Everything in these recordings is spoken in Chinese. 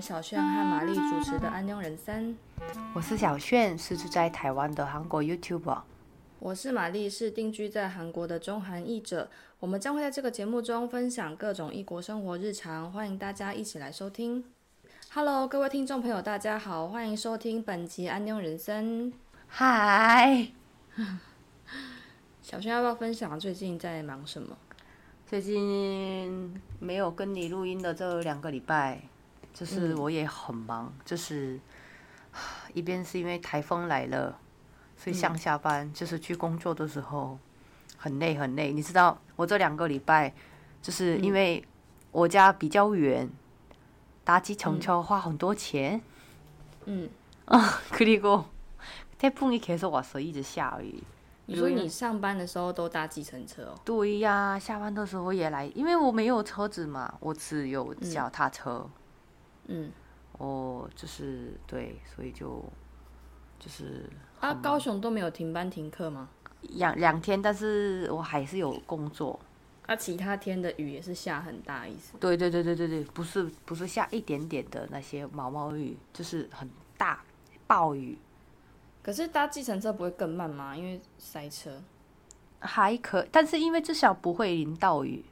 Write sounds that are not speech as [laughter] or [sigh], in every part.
由小炫和玛丽主持的《安妞人生》。我是小炫，是住在台湾的韩国 YouTuber。我是玛丽，是定居在韩国的中韩译者。我们将会在这个节目中分享各种异国生活日常，欢迎大家一起来收听。Hello，各位听众朋友，大家好，欢迎收听本集《安妞人生》。嗨，小轩要不要分享最近在忙什么？最近没有跟你录音的这两个礼拜，就是我也很忙，就是一边是因为台风来了，所以上下班就是去工作的时候很累很累。你知道我这两个礼拜就是因为我家比较远，搭计程车花很多钱。嗯，啊，그리고태풍이계속왔어，一直下雨。你说你上班的时候都搭计程车哦？对呀，下班的时候也来，因为我没有车子嘛，我只有脚踏车。嗯， 哦，就是对，所以就就是啊，高雄都没有停班停课吗？两两天，但是我还是有工作。啊，其他天的雨也是下很大，意思？对对对对对对，不是不是下一点点的那些毛毛雨，就是很大暴雨。可是搭计程车不会更慢吗？因为塞车。还可，但是因为至少不会淋到雨。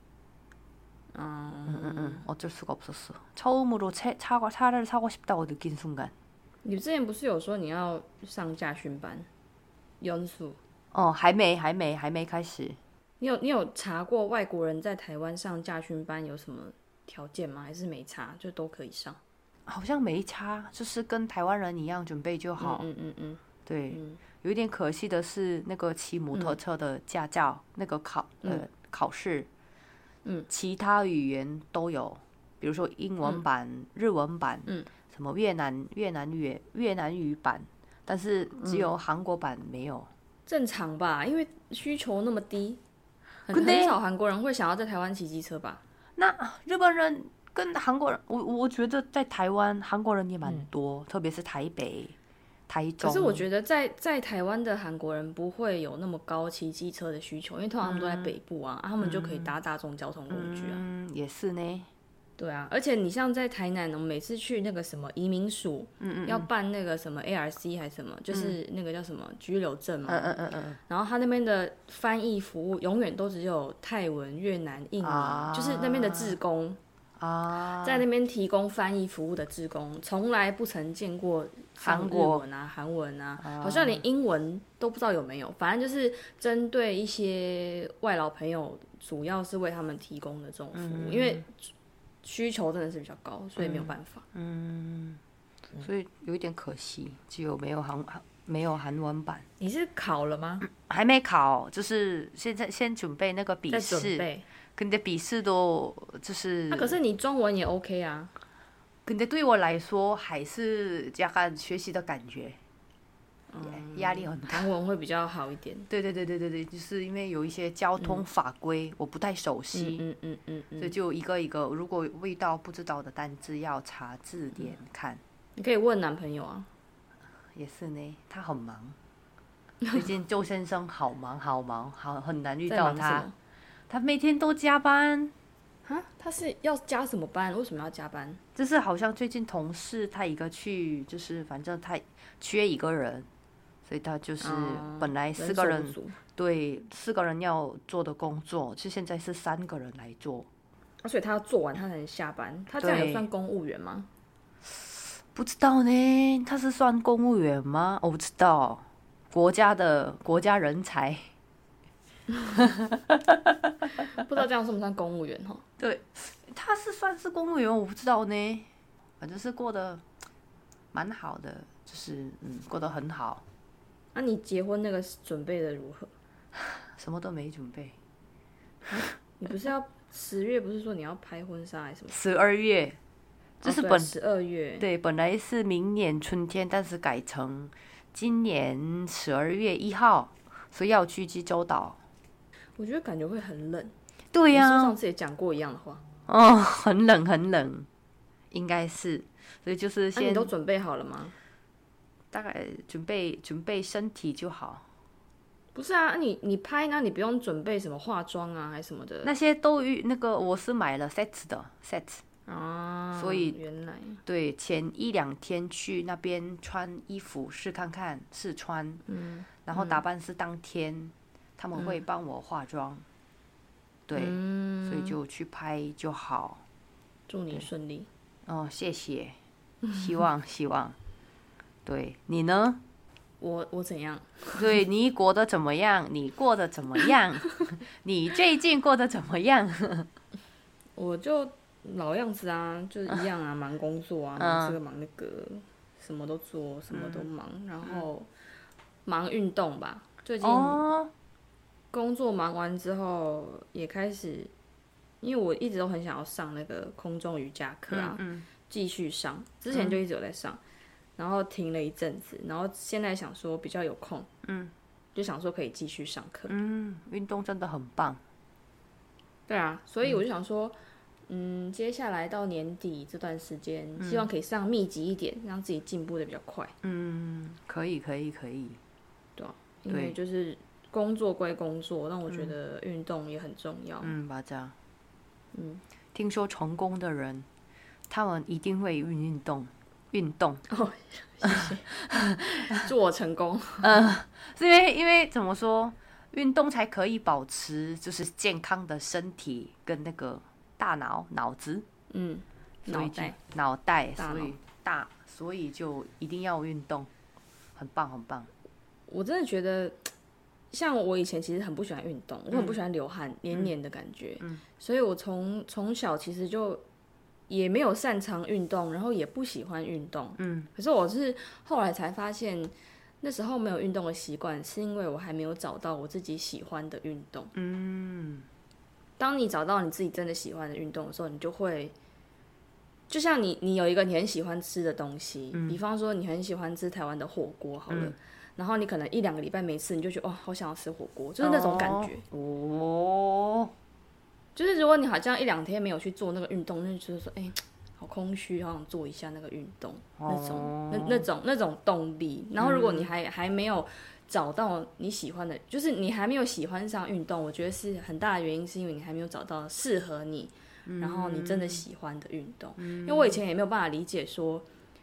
嗯嗯嗯嗯，어쩔수가없었어처음으로차차차를사고싶다고느낀순간你之前不是有说你要上驾训班？연수哦，还没，还没，还没开始。你有你有查过外国人在台湾上驾训班有什么条件吗？还是没查就都可以上？好像没差，就是跟台湾人一样准备就好。嗯嗯嗯。对，嗯有一点可惜的是，那个骑摩托车的驾照、那个考呃考试， 嗯，其他语言都有，比如说英文版、日文版，嗯，什么越南越南语越南语版，但是只有韩国版没有。正常吧，因为需求那么低，很很少韩国人会想要在台湾骑机车吧？那日本人跟韩国人，我我觉得在台湾韩国人也蛮嗯。多，特别是台北、台中。可是我觉得在在台湾的韩国人不会有那么高骑机车的需求，因为通常他们都在北部啊，啊他们就可以搭大众交通工具啊。嗯，也是呢。对啊，而且你像在台南，我们每次去那个什么移民署，嗯嗯要办那个什么 ARC 还是什么，就是那个叫什么居留证嘛。嗯嗯嗯嗯然后他那边的翻译服务永远都只有泰文、越南、印尼，啊就是那边的志工啊，在那边提供翻译服务的志工，从来不曾见过韩国文啊、韩文啊，好像连英文都不知道有没有。反正就是针对一些外劳朋友，主要是为他们提供的这种服务，因为需求真的是比较高，所以没有办法。嗯所以有一点可惜，只有没有韩韩没有韩文版，你是考了吗？还没考，就是现在先准备那个笔试，备。근데笔试都就是那、，可是你中文也 OK 啊。 근데对我来说还是加看学习的感觉，压力很大。韩文会比较好一点。对对对对对对，就是因为有一些交通法规我不太熟悉，嗯嗯嗯嗯所以就一个一个，如果遇到不知道的单字要查字典看。你可以问男朋友啊。也是呢，他很忙。最近周先生好忙好忙，好很难遇 [laughs] 到他。他每天都加班，啊？他是要加什么班？为什么要加班？就是好像最近同事他一个去，就是反正他缺一个人，所以他就是哦本来四个人对四个人要做的工作，就现在是三个人来做。啊，所以他要做完他才能下班。他这样也算公务员吗？不知道呢，他是算公务员吗？我不知道，国家的国家人才。不知道这样算不算公务员哈？对，他是算是公务员，我不知道呢。反正是过得蛮好的，就是嗯，过得很好，那、你结婚那个准备的如何？[laughs] 什么都没准备。[laughs] 你不是要十月不是说你要拍婚纱还是什么？十二月，这是本、十二月。对，本来是明年春天，但是改成今年十二月一号，所以要去济州岛。我觉得感觉会很冷。对呀、上次也讲过一样的话。哦，很冷很冷，应该是，所以就是那、先你都准备好了吗？大概准备准备身体就好。不是啊，你你拍那你不用准备什么化妆啊，还是什么的。那些都预那个我是买了 set 的 set，啊，所以原来对，前一两天去那边穿衣服试看看，试穿，嗯，然后打扮是当天，他们会帮我化妆，对，嗯所以就去拍就好。祝你顺利。哦，谢谢，[laughs] 希望希望。对你呢？我我怎样？[laughs] 对你过得怎么样？你过得怎么样？[laughs] 你最近过得怎么样？我就老样子啊，就是一样啊，忙工作啊，忙这个忙那个，什么都做，什么都忙，然后忙运动吧。最近哦，工作忙完之后，也开始，因为我一直都很想要上那个空中瑜伽课啊，嗯继续上。之前就一直有在上，然后停了一阵子，然后现在想说比较有空，嗯，就想说可以继续上课。嗯，运动真的很棒。对啊，所以我就想说，嗯，接下来到年底这段时间，希望可以上密集一点，让自己进步的比较快。嗯，可以，可以，可以。对因为就是工作归工作，但我觉得运动也很重要。嗯，巴扎。嗯，听说成功的人，他们一定会运运动，运动。哦，谢谢，祝我成功。[laughs] 嗯是因为因为怎么说，运动才可以保持就是健康的身体跟那个大脑脑子，嗯，脑袋，脑袋，所以大，所以就一定要运动，很棒很棒。我真的觉得，像我以前其实很不喜欢运动，我很不喜欢流汗、黏黏的感觉，所以我从从小其实就也没有擅长运动，然后也不喜欢运动。嗯，可是我是后来才发现，那时候没有运动的习惯，是因为我还没有找到我自己喜欢的运动。嗯，当你找到你自己真的喜欢的运动的时候，你就会。就像你，你有一个你很喜欢吃的东西，比方说你很喜欢吃台湾的火锅，好了，然后你可能一两个礼拜没吃，你就觉得哦，好想要吃火锅，就是那种感觉。哦，就是如果你好像一两天没有去做那个运动，那就是说，哎、好空虚，好想做一下那个运动，那种那那种那种动力。然后如果你还、还没有找到你喜欢的，就是你还没有喜欢上运动，我觉得是很大的原因，是因为你还没有找到适合你，然后你真的喜欢的运动。因为我以前也没有办法理解说。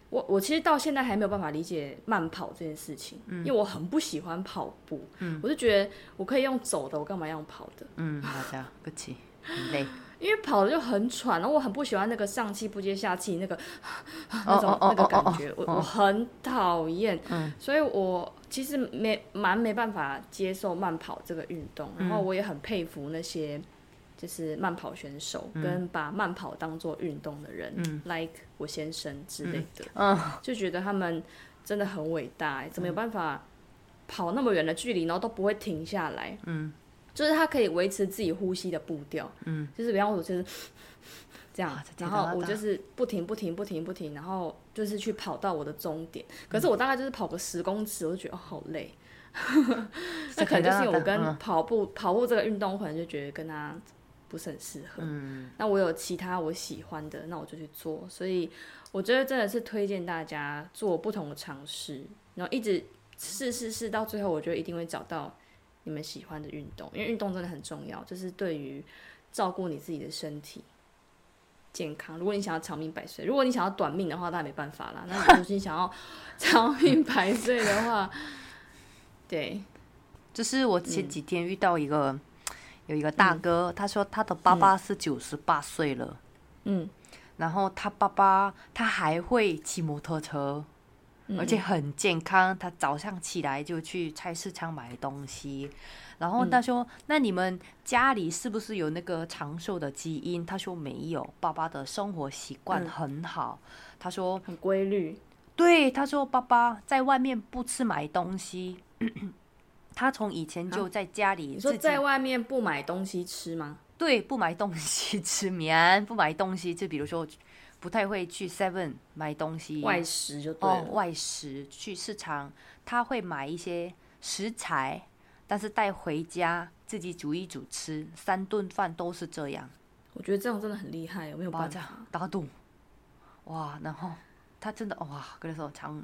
我我其实到现在还没有办法理解慢跑这件事情，因为我很不喜欢跑步，我就觉得我可以用走的，我干嘛要用跑的？嗯，大家不起，很累。[laughs] 因为跑的就很喘，然后我很不喜欢那个上气不接下气那个 [laughs] 那种那个感觉，我我很讨厌，所以我其实没蛮没办法接受慢跑这个运动，然后我也很佩服那些就是慢跑选手跟把慢跑当做运动的人、l i k e 我先生之类的，嗯就觉得他们真的很伟大、欸，怎么有办法跑那么远的距离，然后都不会停下来？嗯，就是他可以维持自己呼吸的步调。嗯，就是比方说，就是 [laughs] 这样，然后我就是不停不停不停不停，然后就是去跑到我的终点。可是我大概就是跑个十公尺，我就觉得哦好累。[laughs] 那可能就是我跟跑步跑步这个运动，我可能就觉得跟他不是很适合。嗯，那我有其他我喜欢的，那我就去做。所以我觉得真的是推荐大家做不同的尝试，然后一直试试试，到最后我觉得一定会找到你们喜欢的运动，因为运动真的很重要，就是对于照顾你自己的身体健康。如果你想要长命百岁，如果你想要短命的话，那没办法啦。那如果你想要长命百岁的话，对，[laughs] 就是我前几天遇到一个、有一个大哥，他说他的爸爸是九十八岁了，嗯，然后他爸爸他还会骑摩托车，而且很健康。他早上起来就去菜市场买东西，然后他说：“那你们家里是不是有那个长寿的基因？”他说没有，爸爸的生活习惯很好。他说很规律，对，他说爸爸在外面不吃买东西，他从以前就在家里你说在外面不买东西吃吗？对，不买东西吃免，[laughs] 不买东西，就比如说不太会去 Seven 买东西，外食就对了。，哦外食去市场，他会买一些食材，但是带回家自己煮一煮吃，三顿饭都是这样，我觉得这样真的很厉害，有没有办法？打赌，哇，然后他真的哇，跟你说长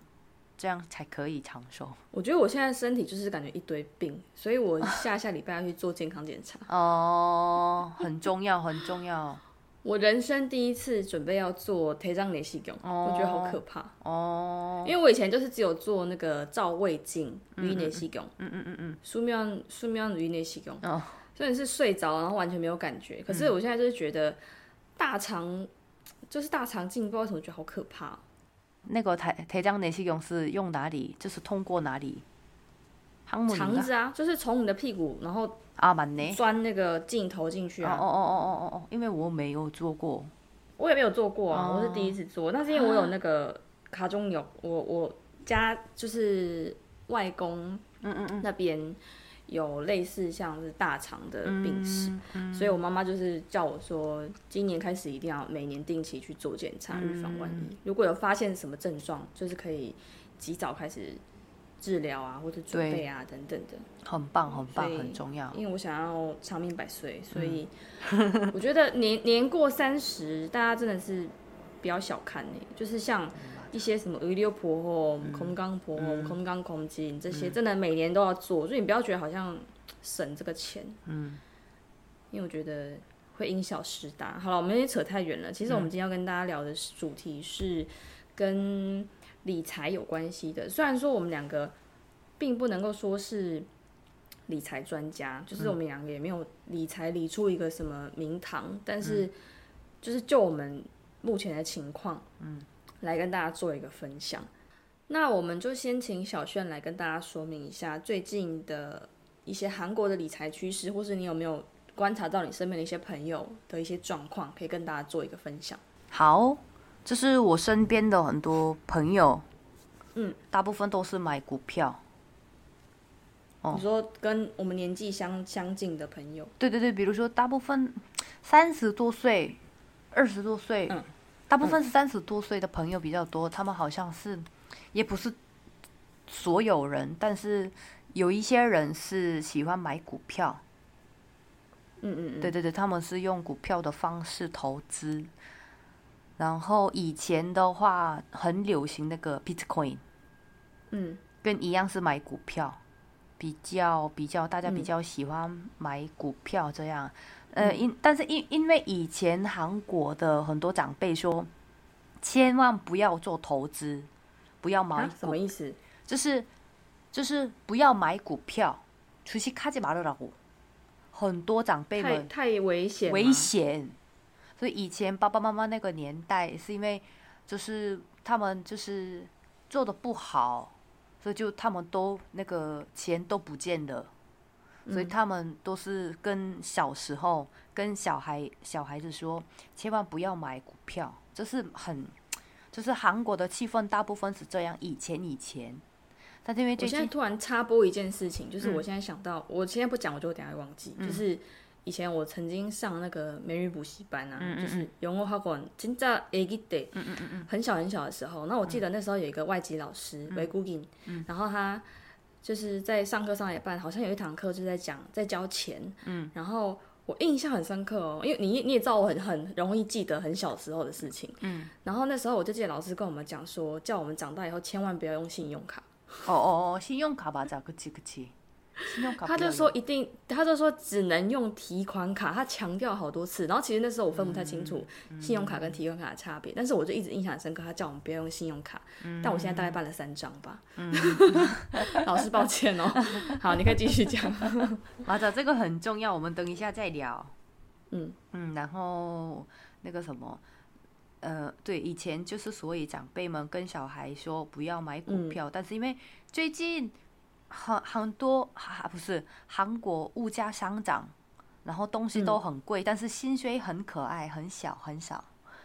这样才可以长寿。我觉得我现在身体就是感觉一堆病，所以我下下礼拜要去做健康检查。哦，很重要，很重要，我人生第一次准备要做推张联系哦。我觉得好可怕。哦，因为我以前就是只有做那个照胃镜鱼内视镜，嗯嗯嗯嗯，素描素描与内视镜，哦，所以你是睡着然后完全没有感觉。可是我现在就是觉得大肠就是大肠镜，不知道为什么觉得好可怕。那个台台江联系用是用哪里？就是通过哪里？肠子啊，就是从你的屁股，然后啊，蛮呢，钻那个镜头进去啊。哦哦哦哦哦哦，因为我没有做过，我也没有做过啊，我是第一次做。那是因为我有那个卡中有我我家就是外公，嗯嗯嗯，那边有类似像是大肠的病史，嗯所以我妈妈就是叫我说，今年开始一定要每年定期去做检查，预防万嗯一。如果有发现什么症状，就是可以及早开始治疗啊，或者准备啊等等的。很棒，很棒，很重要。因为我想要长命百岁，所以嗯我觉得年年过三十，大家真的是不要小看呢、就是像一些什么余留婆婆空刚婆婆空刚空金这些真的每年都要做所以你不要觉得好像省这个钱。嗯。因为我觉得会因小失大。好了我们也扯太远了。其实我们今天要跟大家聊的主题是跟理财有关系的。虽然说我们两个并不能够说是理财专家就是我们两个也没有理财理出一个什么名堂但是就是就我们目前的情况嗯。来跟大家做一个分享。那我们就先请小炫来跟大家说明一下最近的一些韩国的理财趋势，或是你有没有观察到你身边的一些朋友的一些状况，可以跟大家做一个分享。好，这是我身边的很多朋友，嗯，大部分都是买股票。你说跟我们年纪相相近的朋友，对对对，比如说大部分三十多岁、二十多岁，嗯大部分是三十多岁的朋友比较多，他们好像是也不是所有人，但是有一些人是喜欢买股票。嗯嗯嗯，对对对，他们是用股票的方式投资。然后以前的话很流行那个 Bitcoin，嗯，跟一样是买股票，比较比较大家比嗯较喜欢买股票这样。呃，因但是因因为以前韩国的很多长辈说，千万不要做投资，不要买什么意思？就是就是不要买股票，出去看见马路老虎，很多长辈们太危险，危险。所以以前爸爸妈妈那个年代，是因为就是他们就是做的不好，所以就他们都那个钱都不见了。所以他们都是跟小时候跟小孩小孩子说，千万不要买股票，这是很就是韩国的气氛大部分是这样。以前以前，但是因为我现在最近突然插播一件事情，就是嗯我现在想到，我现在不讲，我就等下会忘记。就是以前我曾经上那个美语补习班啊，嗯嗯就是영어학원 진짜아기 때， 很小很小的时候，那我记得那时候有一个外籍老师외국인，然后他 就是在上课上一半，好像有一堂课就在讲在交钱，嗯，然后。我印象很深刻哦，因为你你也知道我很很容易记得很小时候的事情，嗯，然后那时候我就记得老师跟我们讲说，叫我们长大以后千万不要用信用卡，哦哦哦，信用卡吧，咋个记个记？信用卡他就说一定，他就说只能用提款卡，他强调好多次。然后其实那时候我分不太清楚信用卡跟提款卡的差别，但是我就一直印象很深刻，他叫我们不要用信用卡。但我现在大概办了三张吧。[laughs] [laughs] 老师抱歉哦。好，你可以继续讲。[laughs] 马仔，这个很重要，我们等一下再聊。嗯嗯，然后那个什么，呃，对，以前就是所以长辈们跟小孩说不要买股票，但是因为最近很很多哈、不是韩国物价上涨，然后东西都很贵，但是薪水很可爱，很小很少，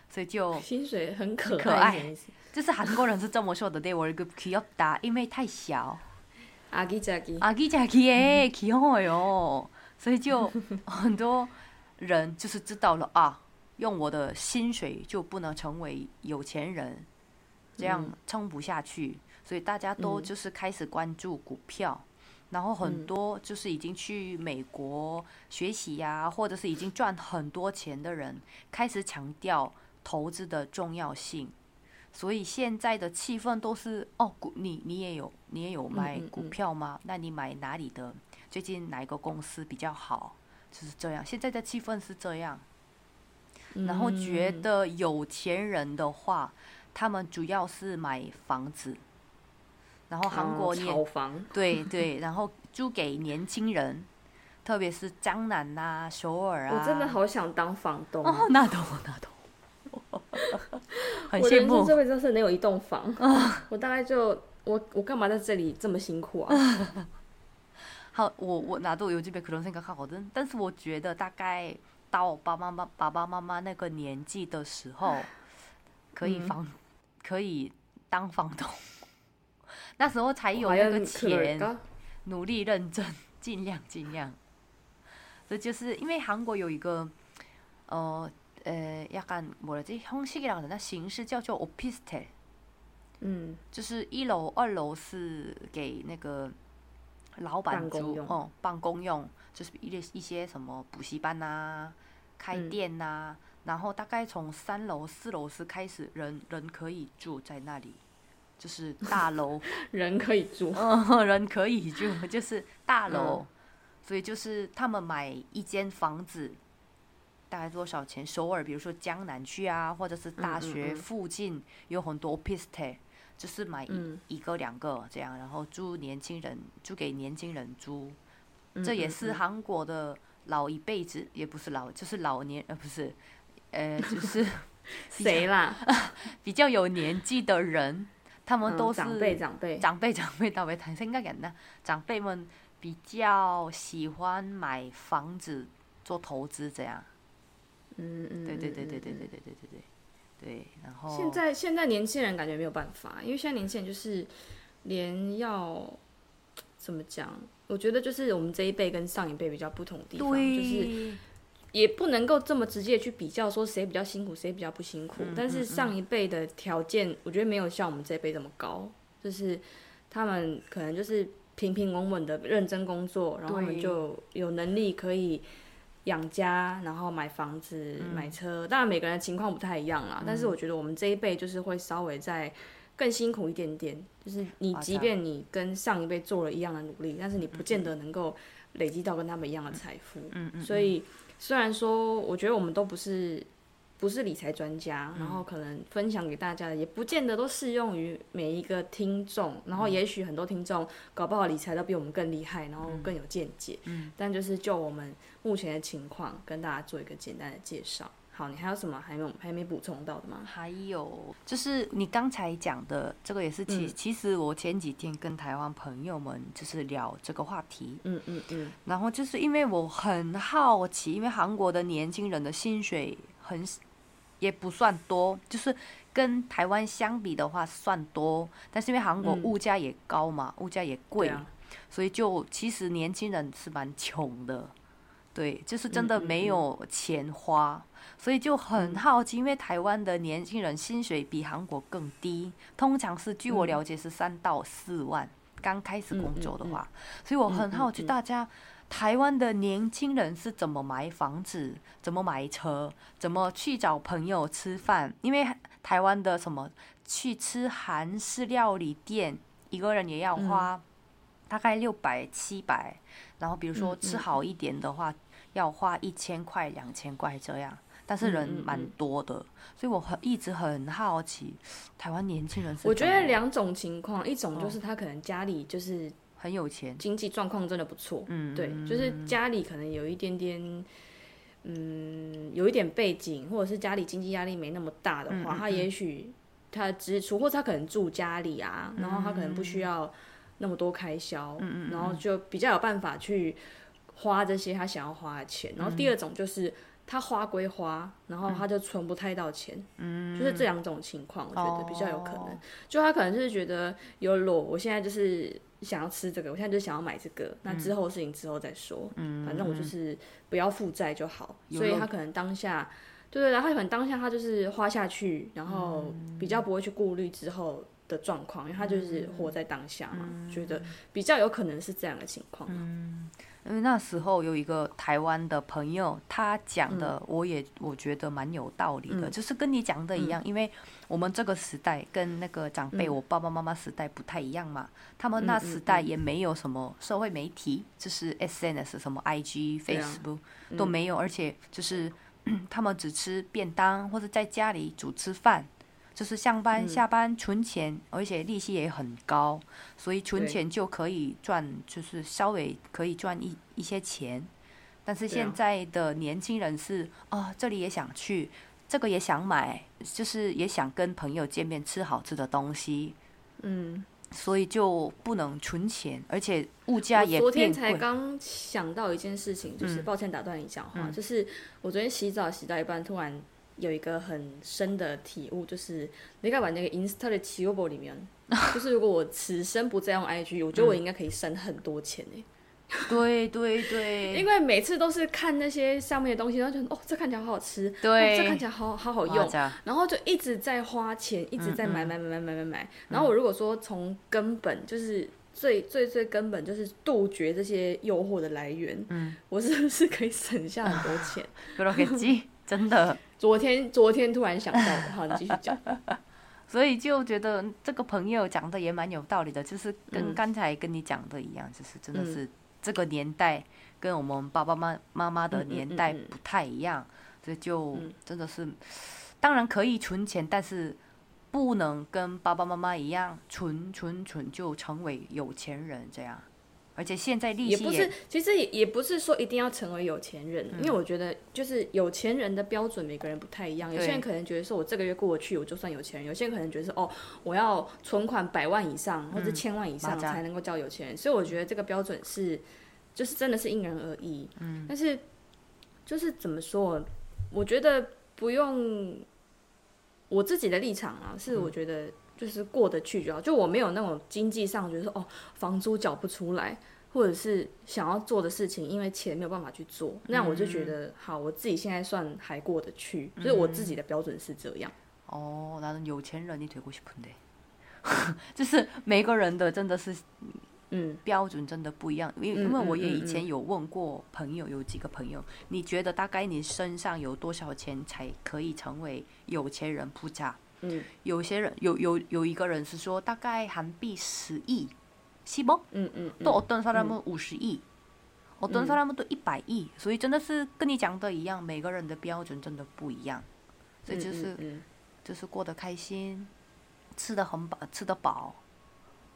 所以就[laughs] 薪水很可可爱是什么意思[laughs] 就是韩国人是这么说的，对我一个귀엽다，因为太小。阿基加基， 아기자기에 귀여워요，所以就[laughs] 很多人就是知道了啊，用我的薪水就不能成为有钱人，这样撑不下去， 所以大家都就是开始关注股票，然后很多就是已经去美国学习呀、或者是已经赚很多钱的人，开始强调投资的重要性。所以现在的气氛都是哦，股你你也有你也有买股嗯嗯票吗？那你买哪里的？最近哪一个公司比较好？就是这样，现在的气氛是这样。然后觉得有钱人的话，他们主要是买房子，然后韩国炒房，对对，然后租给年轻人，特别是江南呐、首尔啊。我真的好想当房东哦，那懂那懂，很我人羡慕生。这辈子是能有一栋房，[laughs] 我大概就我我干嘛在这里这么辛苦啊？[laughs] 好，我我나도요즘에그런생각하거든。但是我觉得大概到我爸妈妈爸爸妈妈那个年纪的时候，可以房、[laughs] 可以当房东， 那时候才有那个钱，努力认真，[laughs] 尽量尽量。这就是因为韩国有一个呃呃약간뭐라지형식이라그러나形式叫做 opistel，嗯，就是一楼、二楼是给那个老板租办公用哦，办公用，就是一些一些什么补习班呐、开嗯店呐、然后大概从三楼、四楼是开始人人可以住在那里， 就是大楼，[laughs] 人可以住，嗯，人可以住，就是大楼，嗯所以就是他们买一间房子。大概多少钱？首尔，比如说江南区啊，或者是大学嗯附近有很多 p i s t e 就是买一、嗯一个两个这样，然后租年轻人租给年轻人租，嗯这也是韩国的老一辈子，也不是老，就是老年呃不是，呃就是 [laughs] 谁啦？[laughs] 比较有年纪的人，他们都是长辈长辈。长辈长辈倒没谈应该感到长辈们比较喜欢买房子做投资这样嗯嗯对对对对对对对对对对对。对然后现在现在年轻人感觉没有办法因为现在年轻人就是连要怎么讲我觉得就是我们这一辈跟上一辈比较不同的地方就是也不能够这么直接去比较说谁比较辛苦，谁比较不辛苦。嗯但是上一辈的条件，我觉得没有像我们这一辈这么高，就是他们可能就是平平稳稳的认真工作，然后他们就有能力可以养家，然后买房子、嗯买车。当然每个人的情况不太一样啦，但是我觉得我们这一辈就是会稍微再更辛苦一点点。就是你即便你跟上一辈做了一样的努力，但是你不见得能够累积到跟他们一样的财富。嗯嗯，所以虽然说，我觉得我们都不是不是理财专家，嗯然后可能分享给大家的也不见得都适用于每一个听众，然后也许很多听众搞不好理财都比我们更厉害，然后更有见解。嗯，但就是就我们目前的情况，跟大家做一个简单的介绍。好，你还有什么还没有还没补充到的吗？还有就是你刚才讲的这个也是其、嗯。其实我前几天跟台湾朋友们就是聊这个话题，嗯嗯嗯，然后就是因为我很好奇，因为韩国的年轻人的薪水很也不算多，就是跟台湾相比的话算多，但是因为韩国嗯。物价也高嘛，物价也贵，所以就其实年轻人是蛮穷的，对，就是真的没有钱花，所以就很好奇，因为台湾的年轻人薪水比韩国更低，通常是据我了解是三到四万，刚开始工作的话，所以我很好奇大家。台湾的年轻人是怎么买房子、怎么买车、怎么去找朋友吃饭？因为台湾的什么去吃韩式料理店，一个人也要花大概六百七百，然后比如说吃好一点的话，要花一千块、两千块这样。但是人嗯嗯蛮嗯。多的，所以我很一直很好奇，台湾年轻人是我觉得两种情况，一种哦就是他可能家里就是很有钱，经济状况真的不错，嗯，对，就是家里可能有一点点，嗯，有一点背景，或者是家里经济压力没那么大的话，嗯嗯他也许他的支出，或者他可能住家里啊，然后他可能不需要那么多开销，嗯然后就比较有办法去花这些他想要花的钱。然后嗯。第二种就是他花归花，然后他就存不太到钱，嗯，就是这两种情况，我觉得比较有可能。哦就他可能就是觉得有裸，我现在就是想要吃这个，我现在就想要买这个，那之后的事情之后再说，嗯反正我就是不要负债就好。所以他可能当下，对对然后可能当下他就是花下去，然后嗯。比较不会去顾虑之后的状况，因为他就是活在当下嘛，嗯。觉得比较有可能是这样的情况。因为那时候有一个台湾的朋友，他讲的我也我觉得蛮有道理的，嗯就是跟你讲的一样，因为我们这个时代跟那个长辈、嗯。我爸爸妈妈时代不太一样嘛，他们那时代也没有什么社会媒体，就是 SNS 什么 IG、啊、Facebook 都没有，而且就是 [clears throat] 他们只吃便当或者在家里煮吃饭，就是上班下班存钱，而且利息也很高，所以存钱就可以赚，就是稍微可以赚一一些钱。但是现在的年轻人是啊，这里也想去，这个也想买，就是也想跟朋友见面吃好吃的东西，嗯，所以就不能存钱，而且物价也昨天。才刚想到一件事情，就是、嗯。抱歉打断你讲话，嗯。就是我昨天洗澡洗到一半，突然有一个很深的体悟，就是你该把那个 Insta 的直播里面，[laughs] 就是如果我此生不再用 IG，我觉得我应该可以省很多钱。对对对，因为每次都是看那些上面的东西，然后就哦，这看起来好好吃，对，这看起来好好好用，然后就一直在花钱，一直在买买买买买买买。然后我如果说从根本就是最最最根本，就是杜绝这些诱惑的来源，嗯，我是不是可以省下很多钱？[laughs] 不容易，真的。昨天昨天突然想到的，好，你继续讲。[laughs] 所以就觉得这个朋友讲的也蛮有道理的，就是跟嗯。刚才跟你讲的一样，就是真的嗯。是这个年代跟我们爸爸妈妈妈的年代不太一样，所以就嗯真的是，当然可以存钱，但是不能跟爸爸妈妈一样存存存就成为有钱人这样，而且现在利息也不是，其实也也不是说一定要成为有钱人，嗯因为我觉得就是有钱人的标准每个人不太一样。有些人可能觉得说我这个月过得去，我就算有钱人；有些人可能觉得说哦，我要存款百万以上或者千万以上才能够叫有钱人。所以我觉得这个标准是，就是真的是因人而异。嗯，但是就是怎么说，我觉得不用我自己的立场啊，是我觉得就是过得去就好。就我没有那种经济上觉得说哦，房租缴不出来，或者是想要做的事情，因为钱没有办法去做，那我就觉得好，我自己现在算还过得去，就是我自己的标准是这样。 어, 나는有钱人이되고 싶은데. [laughs] 就是每个人的真的是嗯标准真的不一样，因为嗯因为我嗯嗯也以前有问过朋友，有几个朋友，你觉得大概你身上有多少钱才可以成为有钱人부자？ 有些人有有有一个人是说大概韩币十亿是不嗯嗯多多少那么五十亿我蹲上那么多一百亿所以真的是跟你讲的一样每个人的标准真的不一样。所以就是就是过得开心吃得很饱吃得饱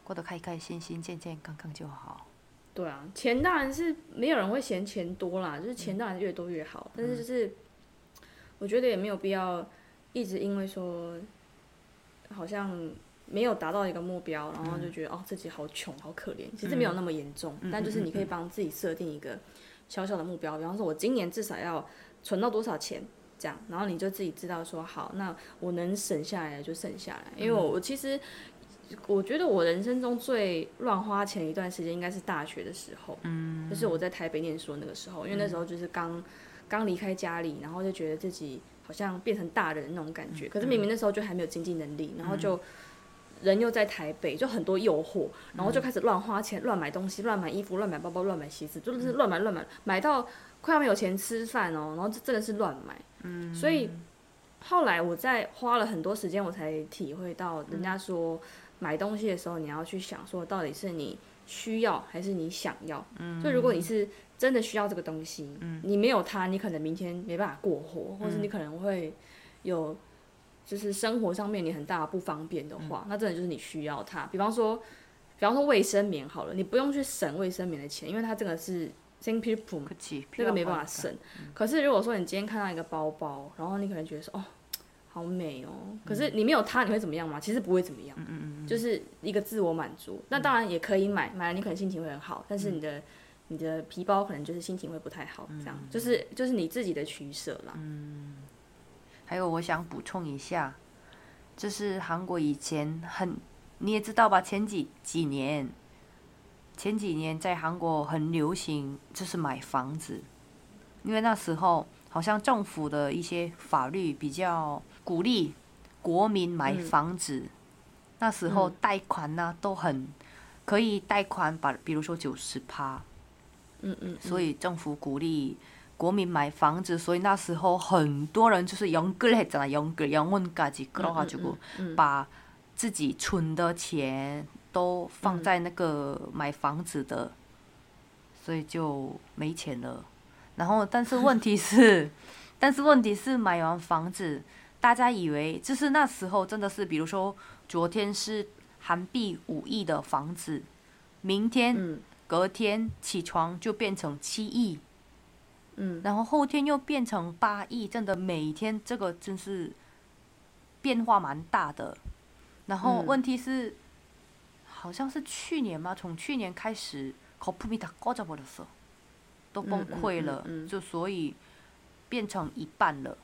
过得开开心心健健康康就好。对啊钱当然是没有人会嫌钱多啦就是钱当然越多越好但是就是我觉得也没有必要一直因为说好像没有达到一个目标，然后就觉得、哦自己好穷好可怜，其实没有那么严重，但就是你可以帮自己设定一个小小的目标，比方说我今年至少要存到多少钱。这样，然后你就自己知道说好，那我能省下来的就省下来，因为我我其实我觉得我人生中最乱花钱一段时间应该是大学的时候，嗯，就是我在台北念书的那个时候，因为那时候就是刚刚离开家里，然后就觉得自己好像变成大人那种感觉，可是明明那时候就还没有经济能力，然后就人又在台北，就很多诱惑，然后就开始乱花钱、乱买东西、乱买衣服、乱买包包、乱买鞋子，就是乱买乱买，买到快要没有钱吃饭哦，然后这真的是乱买，嗯，所以后来我在花了很多时间，我才体会到人家说。买东西的时候，你要去想说，到底是你需要还是你想要。嗯，就如果你是真的需要这个东西，嗯，你没有它，你可能明天没办法过活，或者你可能会有就是生活上面你很大的不方便的话，那真的就是你需要它。比方说，比方说卫生棉好了，你不用去省卫生棉的钱，因为它这个是那个没办法省。可是如果说你今天看到一个包包，然后你可能觉得说哦，好美哦，可是你没有它，你会怎么样吗？其实不会怎么样，嗯就是一个自我满足。那当然也可以买，买了你可能心情会很好，但是你的你的皮包可能就是心情会不太好，这样就是就是你自己的取舍啦。嗯还有，我想补充一下，就是韩国以前很，你也知道吧？前几几年，前几年在韩国很流行，就是买房子，因为那时候好像政府的一些法律比较鼓励国民买房子，那时候贷款呢、都很可以贷款把，比如说九十趴，嗯嗯，所以政府鼓励国民买房子，所以那时候很多人就是用个来怎用个用问嘎子，搞下就把自己存的钱都放在那个买房子的，所以就没钱了。然后，但是问题是，[laughs] 但是问题是买完房子。大家以为就是那时候真的是比如说昨天是韩币五亿的房子明天隔天起床就变成七亿。嗯。然后后天又变成八亿真的每天这个真是变化蛮大的。然后问题是好像是去年嘛从去年开始都崩溃了就所以变成一半了。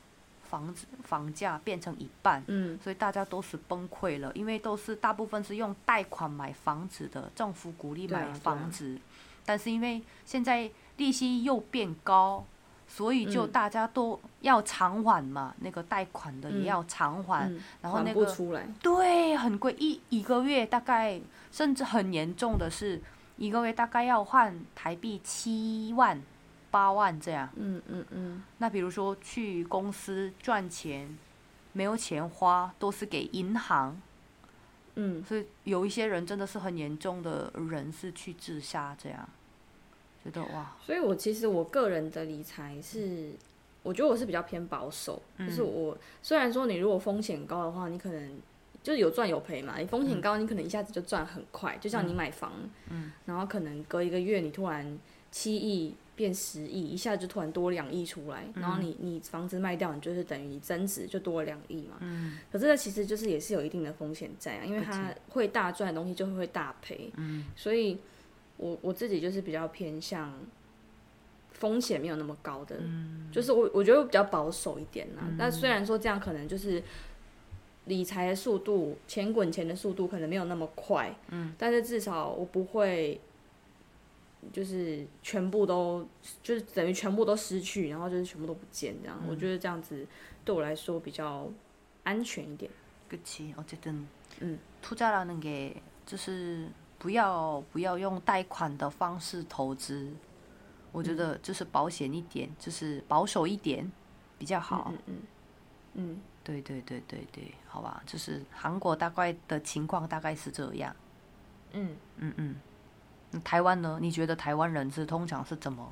房子房价变成一半，嗯。所以大家都是崩溃了，因为都是大部分是用贷款买房子的，政府鼓励买对啊啊房子，但是因为现在利息又变高，所以就嗯。大家都要偿还嘛，那个贷款的嗯也要偿还，嗯，然后那个出来，对很贵，一一个月大概甚至很严重的是，一个月大概要换台币七万、八万这样。嗯嗯嗯。那比如说去公司赚钱，没有钱花，都是给银行，嗯，所以有一些人真的是很严重的人是去自杀这样，觉得哇，所以我其实我个人的理财是，我觉得我是比较偏保守，嗯。就是我虽然说你如果风险高的话，你可能就是有赚有赔嘛，你风险高，你可能一下子就赚很快，就像你买房，嗯。然后可能隔一个月你突然七亿变十亿，一下子就突然多两亿出来，然后你你房子卖掉，你就是等于你增值就多了两亿嘛。嗯可是这其实就是也是有一定的风险在啊，因为它会大赚的东西就会大赔，嗯所以我我自己就是比较偏向风险没有那么高的，嗯就是我我觉得我比较保守一点啦。那、虽然说这样可能就是理财的速度、钱滚钱的速度可能没有那么快，嗯，但是至少我不会就是全部都就是等于全部都失去，然后就是全部都不见这样。我觉得这样子对我来说比较安全一点。 그치어쨌든 嗯 투자라는 게就是不要不要用贷款的方式投资，我觉得就是保险一点，就是保守一点比较好。嗯嗯嗯对对对对对，好吧，就是韩国大概的情况大概是这样。嗯。嗯嗯，那 台湾呢？你觉得台湾人是通常是怎么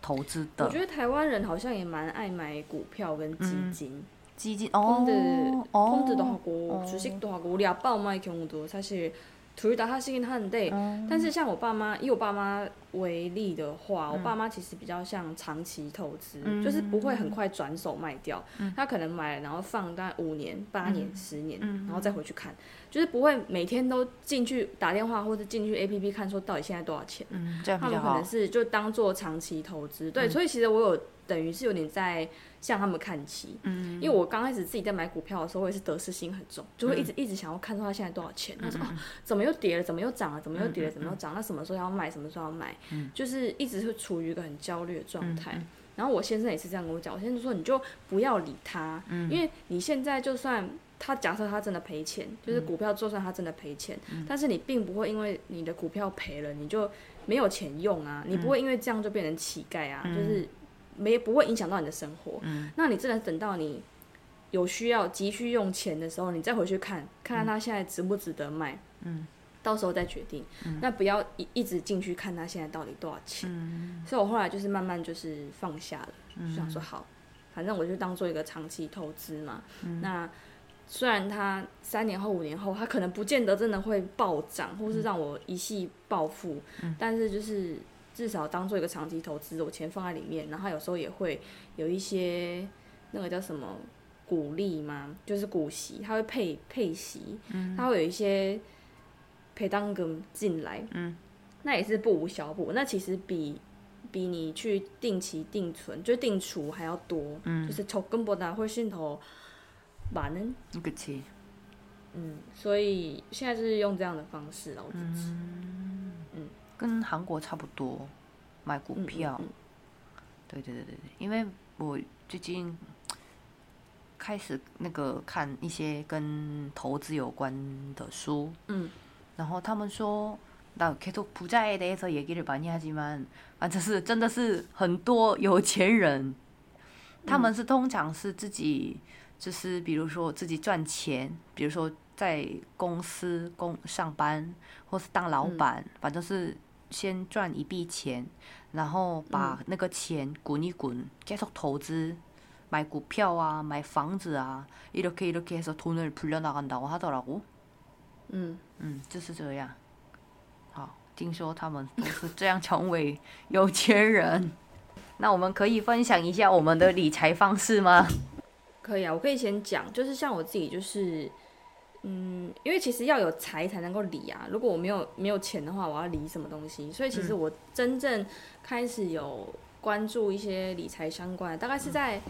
投资的？我觉得台湾人好像也蛮爱买股票跟基金. 基金哦 펀드 哦 펀드도 하고 주식도 하고 우리 아빠 엄마의 경우도 사실 途易达，他是因他很累。但是像我爸妈，以我爸妈为例的话，我爸妈其实比较像长期投资，就是不会很快转手卖掉。他可能买了然后放大概五年、八年、十年，然后再回去看，就是不会每天都进去打电话或者进去 APP 看说到底现在多少钱。他们可能是就当做长期投资。对，所以其实我有。等于是有点在向他们看齐，嗯，因为我刚开始自己在买股票的时候，我也是得失心很重，就会一直、一直想要看到它现在多少钱，他说、哦怎么又跌了，怎么又涨了，怎么又跌了，怎么又涨，那什么时候要卖，什么时候要卖，就是一直是处于一个很焦虑的状态。然后我先生也是这样跟我讲，我先生说你就不要理他，因为你现在就算他假设他真的赔钱，就是股票就算他真的赔钱，但是你并不会因为你的股票赔了，你就没有钱用啊，你不会因为这样就变成乞丐啊，就是没不会影响到你的生活。那你真的等到你有需要急需用钱的时候，你再回去看，看看它现在值不值得卖，嗯，到时候再决定。那不要一一直进去看它现在到底多少钱。嗯所以我后来就是慢慢就是放下了，就想说好，反正我就当做一个长期投资嘛。那虽然它三年后、五年后，它可能不见得真的会暴涨，或是让我一夕暴富，但是就是至少当做一个长期投资我钱放在里面然后有时候也会有一些那个叫什么鼓励嘛就是股息他会配配息他会有一些配当个进来嗯。那也是不无小补那其实比比你去定期定存就定储还要多就是抽根本拿回信头把呢嗯所以现在就是用这样的方式了我自己跟韩国差不多，买股嗯票。嗯对对对对对，因为我最近开始那个看一些跟投资有关的书，嗯然后他们说，나계속부자에대해서얘기를많이하지만啊，这[laughs] 是真的是很多有钱人，他们是通常是自己就是比如说自己赚钱，比如说在公司工上班，或是当老板，反正是 先赚一笔钱，然后把那个钱滚一滚，계속投资， 买股票啊，买房子啊，이렇게이렇게해서돈을불려나간다고하더라고。 嗯嗯，就是这样。好，听说他们都是这样成为有钱人。[laughs] 那我们可以分享一下我们的理财方式吗？可以啊，我可以先讲，就是像我自己，就是， 嗯，因为其实要有财才能够理啊。如果我没有没有钱的话，我要理什么东西？所以其实我真正开始有关注一些理财相关的，大概是在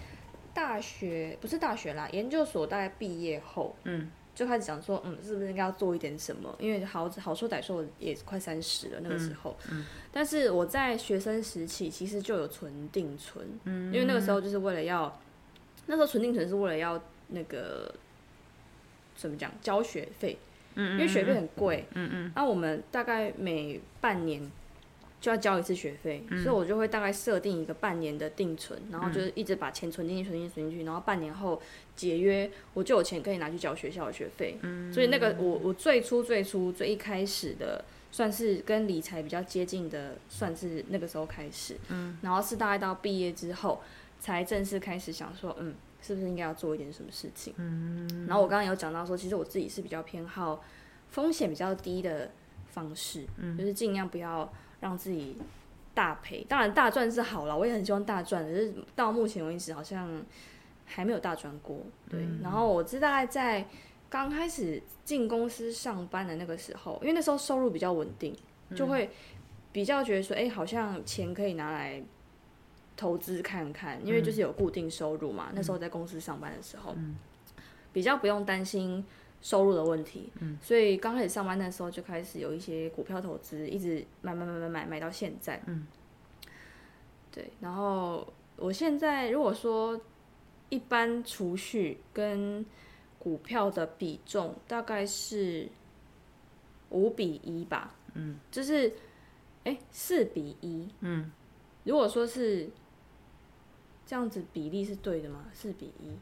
大学，不是大学啦，研究所大概毕业后，嗯，就开始想说，嗯，是不是应该要做一点什么？因为好好说歹说，我也快三十了那个时候，嗯但是我在学生时期其实就有存定存，嗯，因为那个时候就是为了要，那时候存定存是为了要那个怎么讲交学费，嗯因为学费很贵，嗯嗯那我们大概每半年就要交一次学费，嗯所以我就会大概设定一个半年的定存，然后就是一直把钱存进去、存进去、存进去，然后半年后解约，我就有钱可以拿去交学校的学费。嗯所以那个我我最初最初最一开始的，算是跟理财比较接近的，算是那个时候开始。嗯，然后是大概到毕业之后，才正式开始想说，嗯，是不是应该要做一点什么事情？嗯，然后我刚刚有讲到说，其实我自己是比较偏好风险比较低的方式，嗯就是尽量不要让自己大赔。当然大赚是好了，我也很希望大赚，可是到目前为止好像还没有大赚过。对，嗯然后我是大概在刚开始进公司上班的那个时候，因为那时候收入比较稳定，嗯就会比较觉得说，哎、好像钱可以拿来。投资看看，因为就是有固定收入嘛。那时候在公司上班的时候，嗯比较不用担心收入的问题，嗯所以刚开始上班的时候就开始有一些股票投资，一直买买买买买买到现在。嗯，对，然后我现在如果说一般储蓄跟股票的比重大概是五比一吧，嗯，就是哎四比一，嗯，如果说是这样子比例是对的吗？四比一。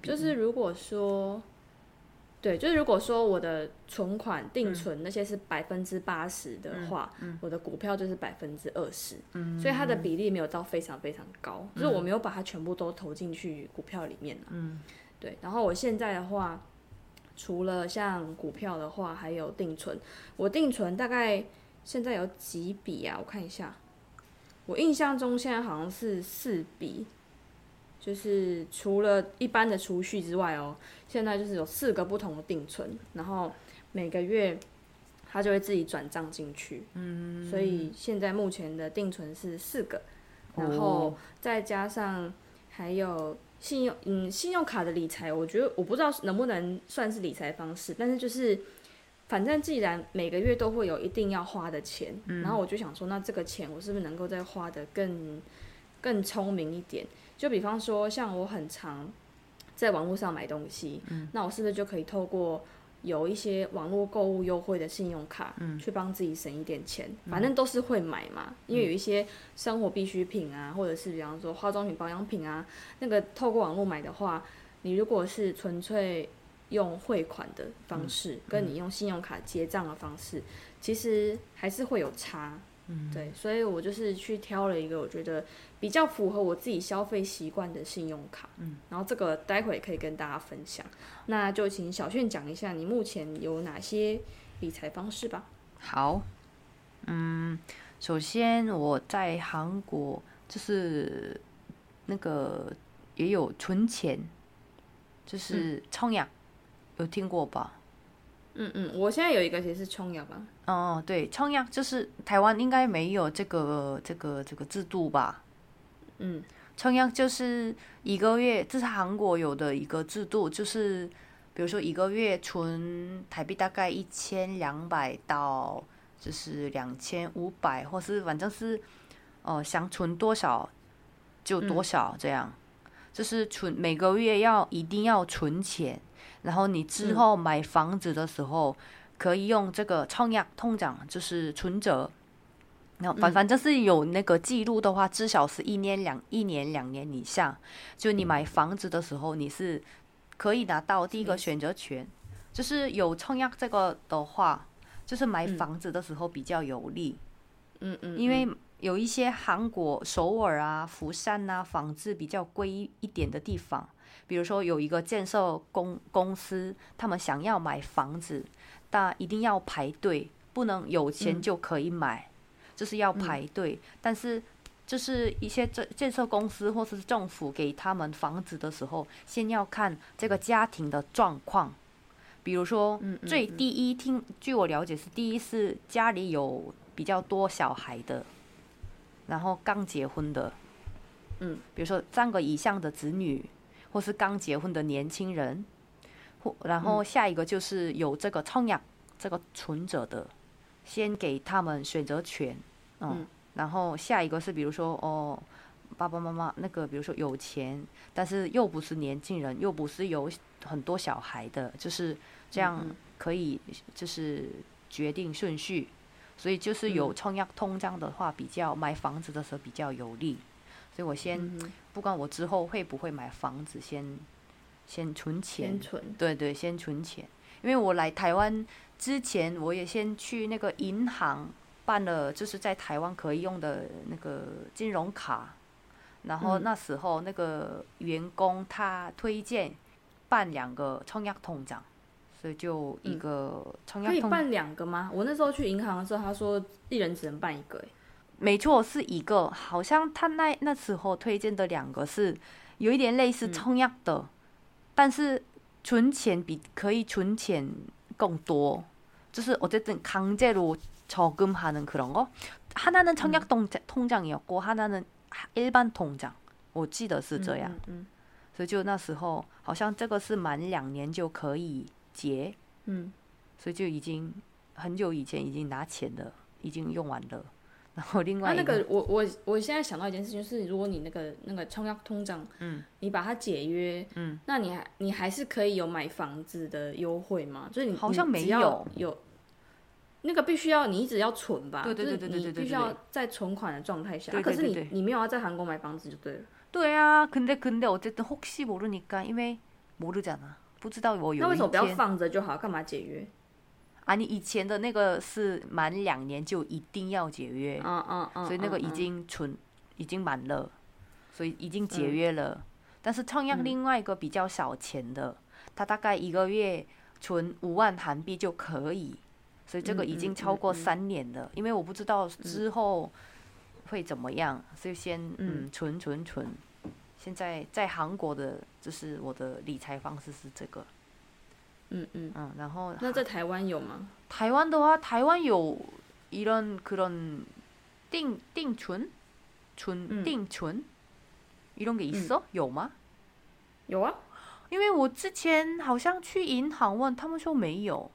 就是如果说，对，就是如果说我的存款、定嗯存那些是百分之八十的话，我的股票就是百分之二十，嗯所以它的比例没有到非常非常高，就是我没有把它全部都投进去股票里面了。嗯对，然后我现在的话，除了像股票的话，还有定存，我定存大概现在有几笔啊？我看一下，我印象中现在好像是四笔，就是除了一般的储蓄之外哦，现在就是有四个不同的定存，然后每个月他就会自己转账进去，嗯，所以现在目前的定存是四个，然后再加上还有信用，嗯，信用卡的理财，我觉得我不知道能不能算是理财方式，但是就是。反正既然每个月都会有一定要花的钱，然后我就想说，那这个钱我是不是能够再花的更更聪明一点？就比方说，像我很常在网络上买东西，那我是不是就可以透过有一些网络购物优惠的信用卡，去帮自己省一点钱？反正都是会买嘛，因为有一些生活必需品啊，或者是比方说化妆品、保养品啊，那个透过网络买的话，你如果是纯粹用汇款的方式，跟你用信用卡结账的方式，其实还是会有差。嗯对，所以我就是去挑了一个我觉得比较符合我自己消费习惯的信用卡。嗯，然后这个待会可以跟大家分享。那就请小炫讲一下你目前有哪些理财方式吧。好，嗯，首先我在韩国就是那个也有存钱，就是冲呀，有听过吧？嗯嗯，我现在有一个也是冲呀吧。哦，对，冲呀，就是台湾应该没有这个这个这个制度吧？嗯，冲呀就是一个月，这是韩国有的一个制度，就是比如说一个月存台币大概一千两百到就是两千五百，或是反正是呃想存多少就多少这样，就是存每个月要一定要存钱，然后你之后买房子的时候。可以用这个创业通胀，就是存折，然后反反正是有那个记录的话，至少是一年两一年两年以下。就你买房子的时候，你是可以拿到第一个选择权，就是有创业这个的话，就是买房子的时候比较有利。嗯嗯，因为有一些韩国首尔啊、釜山啊，房子比较贵一点的地方，比如说有一个建设公公司，他们想要买房子，但一定要排队，不能有钱就可以买，就是要排队。但是就是一些建建设公司或者是政府给他们房子的时候，先要看这个家庭的状况。比如说，最第一听，据我了解是第一是家里有比较多小孩的。然后刚结婚的，嗯，比如说三个以上的子女，或是刚结婚的年轻人，或然后下一个就是有这个创业这个存者的，先给他们选择权，嗯，然后下一个是比如说哦，爸爸妈妈那个比如说有钱，但是又不是年轻人，又不是有很多小孩的，就是这样可以就是决定顺序。所以就是有冲压通胀的话，比较买房子的时候比较有利。所以我先不管我之后会不会买房子，先先存钱。先存。对对，先存钱。因为我来台湾之前，我也先去那个银行办了，就是在台湾可以用的那个金融卡。然后那时候那个员工他推荐办两个冲压通账。所以就一个可以办两个吗？我那时候去银行的时候，他说一人只能办一个。哎，没错，是一个。好像他那那时候推荐的两个是有一点类似冲压的，但是存钱比可以存钱更多。就是어쨌든강제로저금하는그런거하나는청약통통장이었고하나는일반통장我记得是这样。嗯。所以就那时候好像这个是满两年就可以。结，嗯，所以就已经很久以前已经拿钱了，已经用完了。 然后另外那个，我我我现在想到一件事情，就是如果你那个那个冲压通胀，嗯，你把它解约，嗯，那你还你还是可以有买房子的优惠吗？就是你好像没有有那个必须要你一直要存吧？对对对对对对对，必须要在存款的状态下。可是你你没有要在韩国买房子就对了。对啊，근데근데어쨌든혹시모르니까이외모르잖아不知道我有。那为什么不要放着就好？干嘛解约？ 啊，你以前的那个是满两年就一定要解约，嗯嗯嗯，所以那个已经存已经满了，所以已经解约了。但是同样另外一个比较少钱的，他大概一个月存五万韩币就可以，所以这个已经超过三年了。因为我不知道之后会怎么样，所以先嗯存存存。现在在韩国的，就是我的理财方式是这个，嗯嗯嗯，然后那在台湾有吗？台湾的话，台湾有이런그런定定存存定存이런게있어有吗？有啊，因为我之前好像去银行问他们说没有，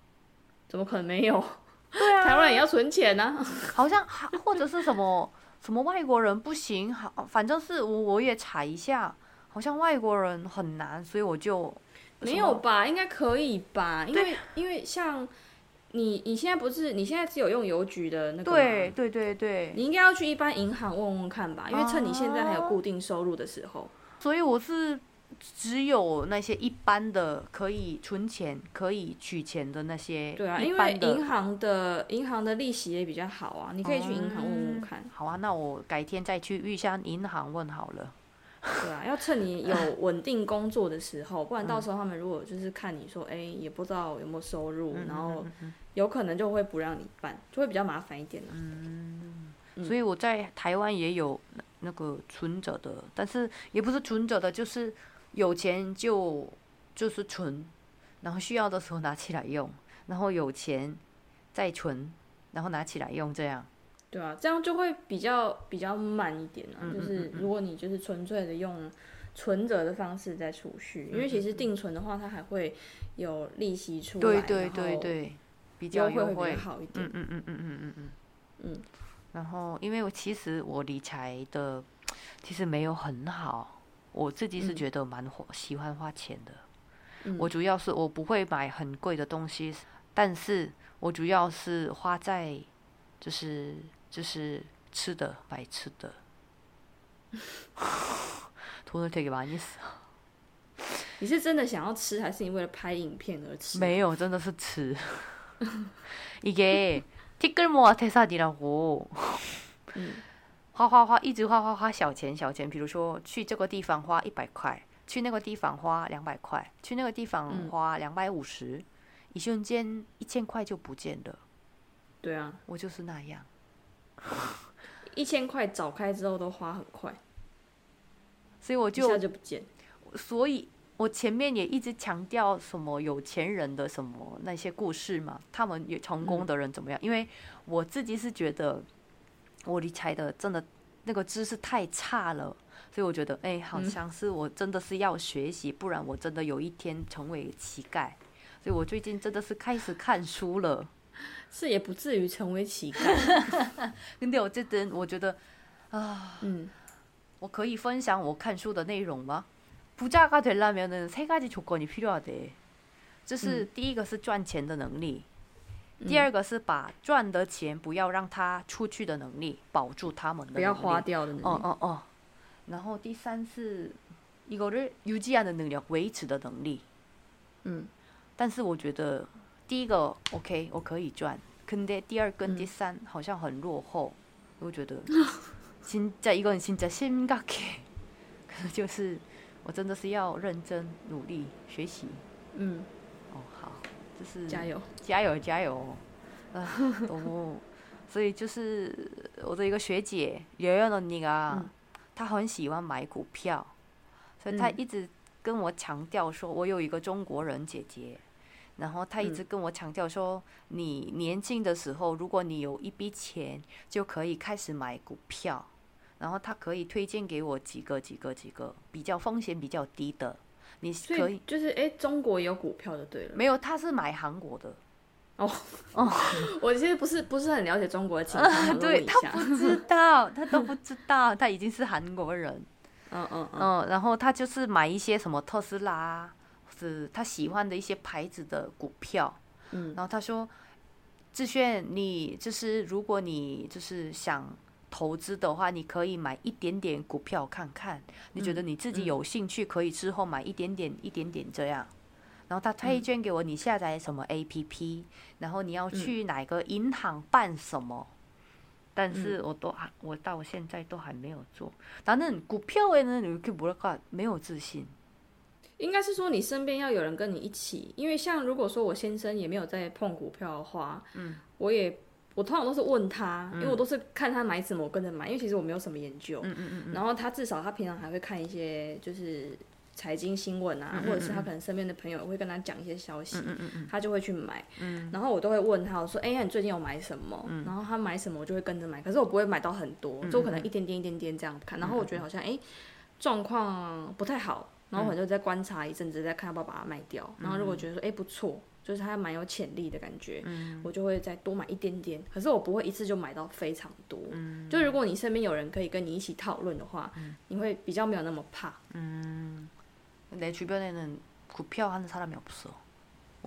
怎么可能没有？对啊，台湾也要存钱呢，好像[laughs] 或者是什么。什么外国人不行？好，反正是我我也查一下，好像外国人很难，所以我就 没有吧？应该可以吧？因为因为像你你现在不是你现在只有用邮局的那个对对对对，你应该要去一般银行问问看吧？因为趁你现在还有固定收入的时候，所以我是。只有那些一般的可以存钱、可以取钱的那些，对啊，因为银行的银行的利息也比较好啊，你可以去银行问问看。好啊，那我改天再去玉山银行问好了。[laughs] 对啊，要趁你有 [laughs] 稳定工作的时候，不然到时候他们如果就是看你说，哎，也不知道有没有收入，然后有可能就会不让你办，就会比较麻烦一点了。嗯，所以我在台湾也有那个存着的，但是也不是存着的，就是。有钱就就是存，然后需要的时候拿起来用，然后有钱再存，然后拿起来用，这样。对啊，这样就会比较比较慢一点啊。就是如果你就是纯粹的用存折的方式在储蓄，因为其实定存的话，它还会有利息出来，对对对对，比较优惠好一点。嗯嗯嗯嗯嗯嗯嗯嗯。然后，因为我其实我理财的其实没有很好。我自己是觉得蛮喜欢花钱的，我主要是我不会买很贵的东西，但是我主要是花在就是就是吃的买吃的，돈을되게많이써你是真的想要吃，还是你为了拍影片而吃？没有，真的是吃。이게티끌모아태산이라고 花花花，一直花花花小钱小钱。比如说去这个地方花一百块，去那个地方花两百块，去那个地方花两百五十，一瞬间一千块就不见了。对啊，我就是那样。 一千块找开之后都花很快，所以我就一下就不见。所以我前面也一直强调什么有钱人的什么那些故事嘛，他们也成功的人怎么样？因为我自己是觉得我理财的真的那个知识太差了，所以我觉得哎，好像是我真的是要学习，不然我真的有一天成为乞丐。所以我最近真的是开始看书了。是也不至于成为乞丐，[laughs] 근데어쨌든我觉得啊，嗯，我可以分享我看书的内容吗？부자가되려면은세가지조건이필요하 대。 这是第一个是赚钱的能力，第二个是把赚的钱不要让它出去的能力，保住他们的不要花掉的能力。哦哦哦。然后第三是一个를유지하는能力，维持的能力。嗯，但是我觉得。 第一个 OK，我可以赚。근데第二跟第三好像很落后，我觉得진짜이건진짜심각해可能就是我真的是要认真努力学习。嗯，哦好，就是加油加油加油。哦，所以就是我的一个学姐圆圆언니 가， 她很喜欢买股票，所以她一直跟我强调说，我有一个中国人姐姐。 然后他一直跟我强调说，你年轻的时候，如果你有一笔钱，就可以开始买股票。然后他可以推荐给我几个、几个、几个比较风险比较低的。你可以就是哎，中国有股票就对了。没有，他是买韩国的。哦哦，[laughs] 我其实不是不是很了解中国的情况。[laughs] 对他不知 [laughs] 道，他都不知道，他已经是韩国人。嗯嗯嗯。然后他就是买一些什么特斯拉。是他喜欢的一些牌子的股票，嗯，然后他说：“志炫，你就是如果你就是想投资的话，你可以买一点点股票看看，你觉得你自己有兴趣，可以之后买一点点、一点点这样。”然后他推荐给我，你下载什么 A P P，然后你要去哪个银行办什么，但是我都还我到现在都还没有做。反正股票诶呢，你可不要没有自信。应该是说你身边要有人跟你一起，因为像如果说我先生也没有在碰股票的话，嗯，我也我通常都是问他，因为我都是看他买什么我跟着买，因为其实我没有什么研究，嗯嗯嗯，然后他至少他平常还会看一些就是财经新闻啊，或者是他可能身边的朋友会跟他讲一些消息，嗯嗯嗯，他就会去买，嗯，然后我都会问他，我说，哎呀，你最近有买什么？然后他买什么我就会跟着买，可是我不会买到很多，就可能一点点一点点这样看，然后我觉得好像哎状况不太好。然后我就再观察一阵子，再看要不要把它卖掉。然后如果觉得说，哎，不错，就是它蛮有潜力的感觉，我就会再多买一点点。可是我不会一次就买到非常多。就如果你身边有人可以跟你一起讨论的话，你会比较没有那么怕。嗯，내주변에는股票하는사람이없어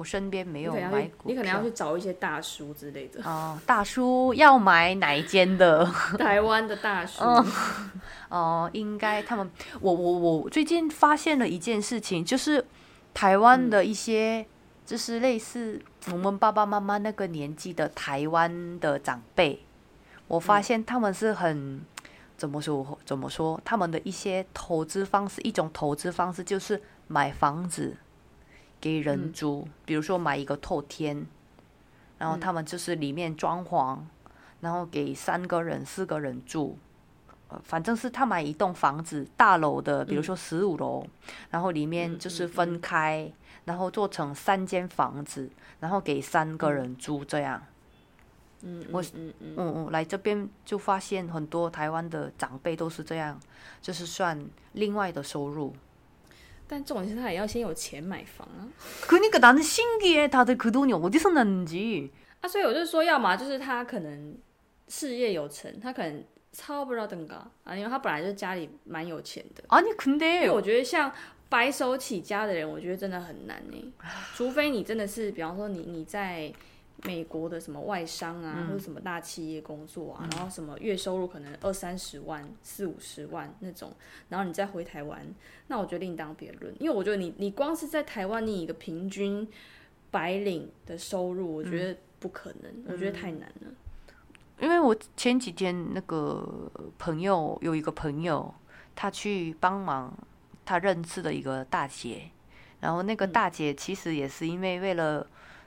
我身边没有买股，你可能要去找一些大叔之类的。哦，大叔要买哪一间的？[laughs] 台湾的大叔。哦，应该他们，我我我最近发现了一件事情，就是台湾的一些，就是类似我们爸爸妈妈那个年纪的台湾的长辈，我发现他们是很怎么说怎么说，他们的一些投资方式，一种投资方式就是买房子。给人租，比如说买一个透天，然后他们就是里面装潢，然后给三个人、四个人住，呃，反正是他买一栋房子大楼的，比如说十五楼，然后里面就是分开，然后做成三间房子，然后给三个人租这样。嗯，我嗯嗯嗯来这边就发现很多台湾的长辈都是这样，就是算另外的收入。但重点是他也要先有钱买房啊。可你可当时心里，他的可多年我就是能级啊，所以我就说，要么就是他可能事业有成，他可能超不知道怎么搞啊，因为他本来就家里蛮有钱的。啊，你肯定。我觉得像白手起家的人，我觉得真的很难呢。除非你真的是，比方说你你在。美国的什么外商啊，或者什么大企业工作啊，然后什么月收入可能二三十万、四五十万那种，然后你再回台湾，那我觉得另当别论。因为我觉得你你光是在台湾，你一个平均白领的收入，我觉得不可能，我觉得太难了。因为我前几天那个朋友有一个朋友，他去帮忙他认识的一个大姐，然后那个大姐其实也是因为为了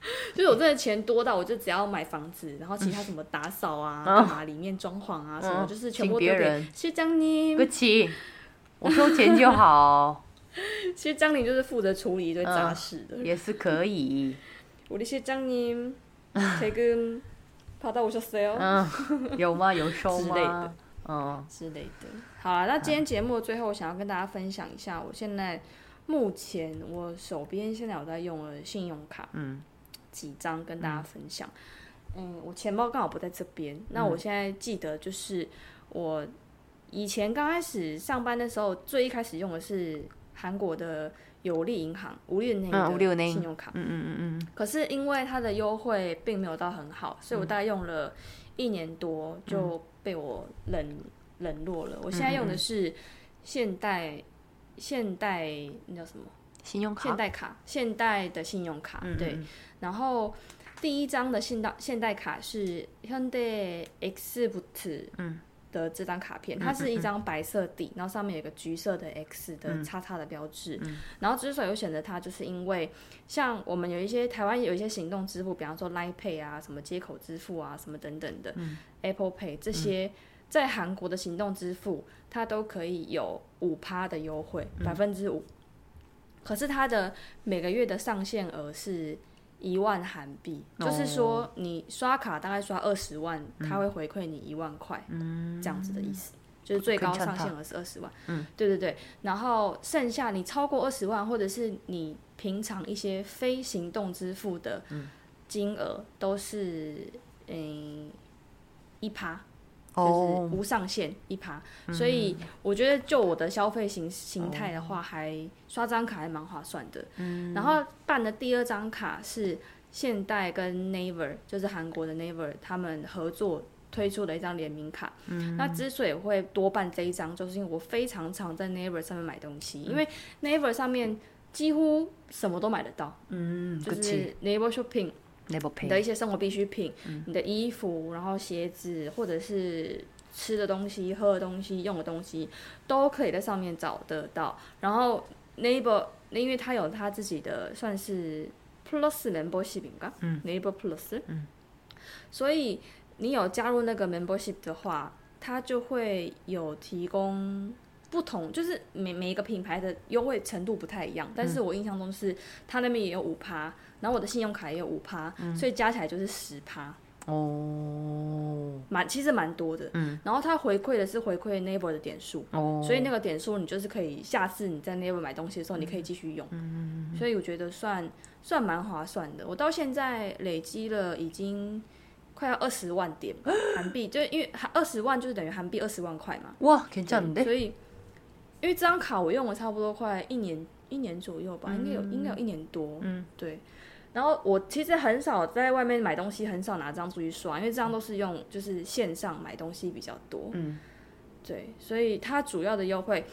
[laughs] 就是我真的钱多到我就只要买房子然后其他什么打扫啊干嘛里面装潢啊什么就是请别人。谢江宁。不起我收钱就好。其实张宁就是负责处理一堆杂事的。也是可以。[laughs] 我的谢些张妮谁跟跑到我说谁哦。嗯有吗？有收吗？[laughs] 嗯。之类的。好了那今天节目的最后我想要跟大家分享一下我现在目前我手边现在我在用的信用卡。嗯。几张跟大家分享。嗯，我钱包刚好不在这边，那我现在记得就是我以前刚开始上班的时候，最一开始用的是韩国的有利银行五六年嗯五六年信用卡。嗯嗯嗯嗯可是因为它的优惠并没有到很好，所以我大概用了一年多就被我冷、冷落了。我现在用的是现代现代那叫什么？信用卡？现代卡，现代的信用卡。对，嗯然后第一张的现代现代卡是 Hyundai X Boot 嗯。的这张卡片，它是一张白色底，然后上面有一个橘色的 X 的叉叉的标志。然后之所以会选择它，就是因为像我们有一些台湾有一些行动支付，比方说 Line Pay 啊、什么接口支付啊、什么等等的、Apple Pay 这些，在韩国的行动支付，它都可以有五趴的优惠，百分之五。可是它的每个月的上限额是一万韩币，就是说你刷卡大概刷二十万，它会回馈你一万块，这样子的意思。就是最高上限额是二十万，嗯，对对对，然后剩下你超过二十万，或者是你平常一些非行动支付的金额，都是嗯一趴，就是哦，无上限一趴，所以我觉得就我的消费形形态的话，还刷张卡还蛮划算的。然后办的第二张卡是现代跟 Naver，就是韩国的 Naver 他们合作推出的一张联名卡。那之所以会多办这一张，就是因为我非常常在 Naver 上面买东西，因为 Naver 上面几乎什么都买得到，嗯，就是 Naver Shopping。你的一些生活必需品，你的衣服，然后鞋子，或者是吃的东西、喝的东西、用的东西，都可以在上面找得到。然后 Neighbor，因为它有它自己的算是 Plus membership 吧，嗯，Neighbor Plus，嗯，所以你有加入那个 membership 的话，它就会有提供。不同就是每每一个品牌的优惠程度不太一样，但是我印象中是它那边也有五趴，然后我的信用卡也有五趴，所以加起来就是十趴哦，蛮其实蛮多的。嗯，然后它回馈的是回馈 Naver 的点数，哦，所以那个点数你就是可以下次你在 Naver 买东西的时候你可以继续用。嗯。所以我觉得算算蛮划算的。我到现在累积了已经快要二十万点 [gasps] 韩币，就因为二十万就是等于韩币二十万块嘛。哇，可以这样。所以因为这张卡我用了差不多快一年一年左右吧，应该有应该有一年多。嗯，对。然后我其实很少在外面买东西，很少拿这张出去刷，因为这张都是用就是线上买东西比较多。嗯，对，所以它主要的优惠，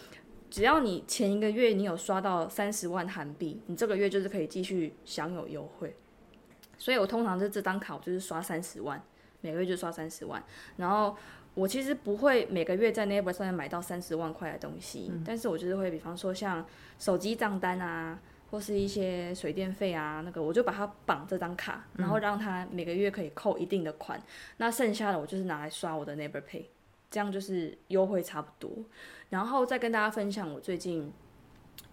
只要你前一个月你有刷到三十万韩币，你这个月就是可以继续享有优惠。所以我通常是这张卡我就是刷三十万，每个月就刷三十万，然后。我其实不会每个月在 Neighbor 上面买到三十万块的东西，但是我就是会，比方说像手机账单啊，或是一些水电费啊，那个我就把它绑这张卡，然后让它每个月可以扣一定的款，那剩下的我就是拿来刷我的 Neighbor Pay，这样就是优惠差不多。然后再跟大家分享，我最近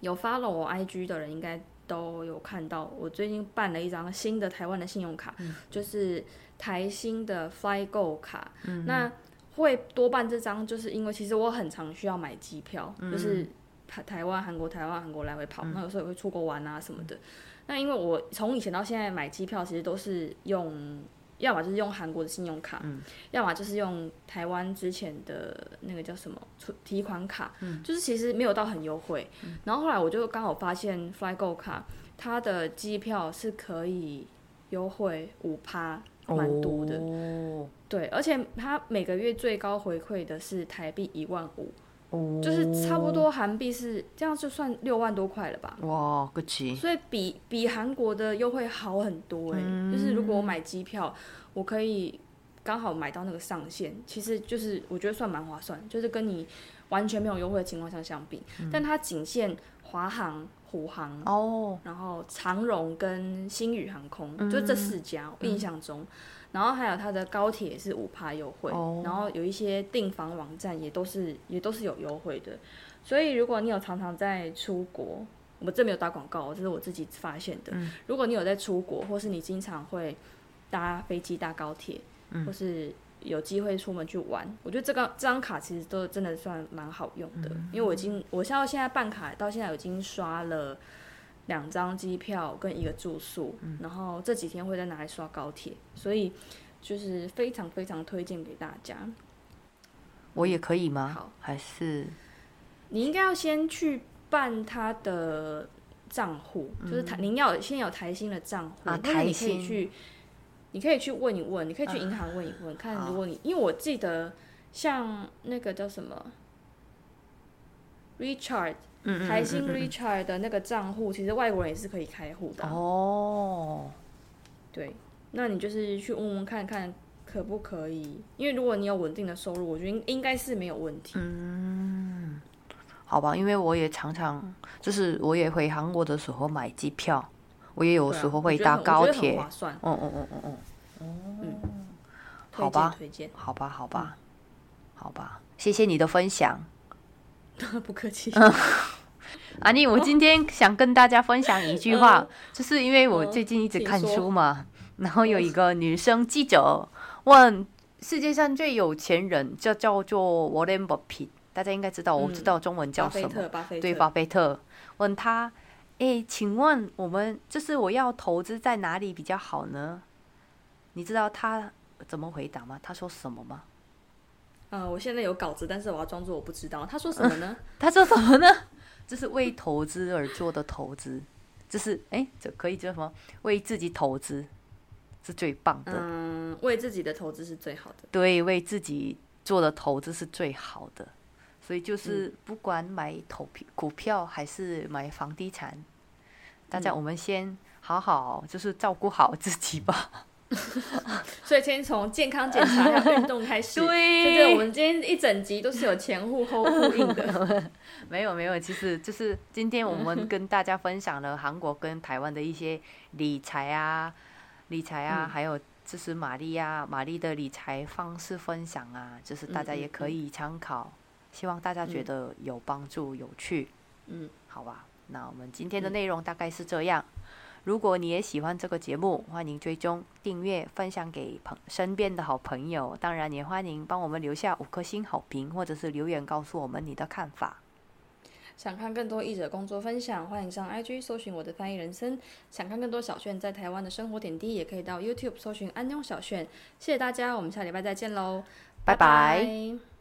有 follow 我 IG 的人应该都有看到。我最近办了一张新的台湾的信用卡，就是台新的 FlyGo 卡。那会多办这张，就是因为其实我很常需要买机票，就是台台湾、韩国、台湾、韩国来回跑，那有时候也会出国玩啊什么的。那因为我从以前到现在买机票，其实都是用，要么就是用韩国的信用卡，要么就是用台湾之前的那个叫什么存提款卡，就是其实没有到很优惠。然后后来我就刚好发现 FlyGo 卡，它的机票是可以优惠五趴。蛮多的，对，而且它每个月最高回馈的是台币一万五，就是差不多韩币是这样，就算六万多块了吧？哇，个奇！所以比比韩国的优惠好很多哎，就是如果我买机票，我可以刚好买到那个上限，其实就是我觉得算蛮划算，就是跟你完全没有优惠的情况下相比，但它仅限华航。虎航哦，然后长荣跟星宇航空，就这四家，我印象中，然后还有它的高铁是五趴优惠，然后有一些订房网站也都是也都是有优惠的，所以如果你有常常在出国，我这没有打广告，这是我自己发现的。如果你有在出国，或是你经常会搭飞机、搭高铁，或是有机会出门去玩，我觉得这个这张卡其实都真的算蛮好用的，因为我已经我像现在办卡到现在已经刷了两张机票跟一个住宿，然后这几天会在哪里刷高铁，所以就是非常非常推荐给大家。我也可以吗？好，还是你应该要先去办他的账户，就是台您要先有台新的账户，啊，台新。你可以去问一问，你可以去银行问一问，看如果你，因为我记得像那个叫什么，Richard，台新 Richard 的那个账户，其实外国人也是可以开户的。哦，对，那你就是去问问看看可不可以，因为如果你有稳定的收入，我觉得应应该是没有问题。嗯，好吧，因为我也常常就是我也回韩国的时候买机票。我也有时候会搭高铁，嗯嗯嗯嗯嗯，哦，好吧，好吧，好吧，好吧，谢谢你的分享，[laughs] 不客气。阿妮，我今天想跟大家分享一句话，就是因为我最近一直看书嘛，然后有一个女生记者问世界上最有钱人，就叫做 Warren Buffett，大家应该知道，我知道中文叫什么，对，巴菲特，问他。哎，请问我们就是我要投资在哪里比较好呢？你知道他怎么回答吗？他说什么吗？呃，我现在有稿子，但是我要装作我不知道。他说什么呢？[laughs] 他说什么呢？[laughs] 这是为投资而做的投资，这是哎，这可以叫什么？为自己投资是最棒的。嗯，为自己的投资是最好的。对，为自己做的投资是最好的。所以就是不管买投票股票还是买房地产，大家我们先好好就是照顾好自己吧。[laughs] 所以先从健康检查还有运动开始。对，就是我们今天一整集都是有前呼后呼应的。[laughs] 没有没有，其实就是今天我们跟大家分享了韩国跟台湾的一些理财啊、理财啊，还有就是玛丽啊、玛丽的理财方式分享啊，就是大家也可以参考。希望大家觉得有帮助、有趣，嗯，好吧。那我们今天的内容大概是这样。如果你也喜欢这个节目，欢迎追踪、订阅、分享给朋身边的好朋友。当然，也欢迎帮我们留下五颗星好评，或者是留言告诉我们你的看法。想看更多译者工作分享，欢迎上 IG 搜寻我的翻译人生。想看更多小炫在台湾的生活点滴，也可以到 YouTube 搜寻安妞小炫。谢谢大家，我们下礼拜再见喽，拜拜。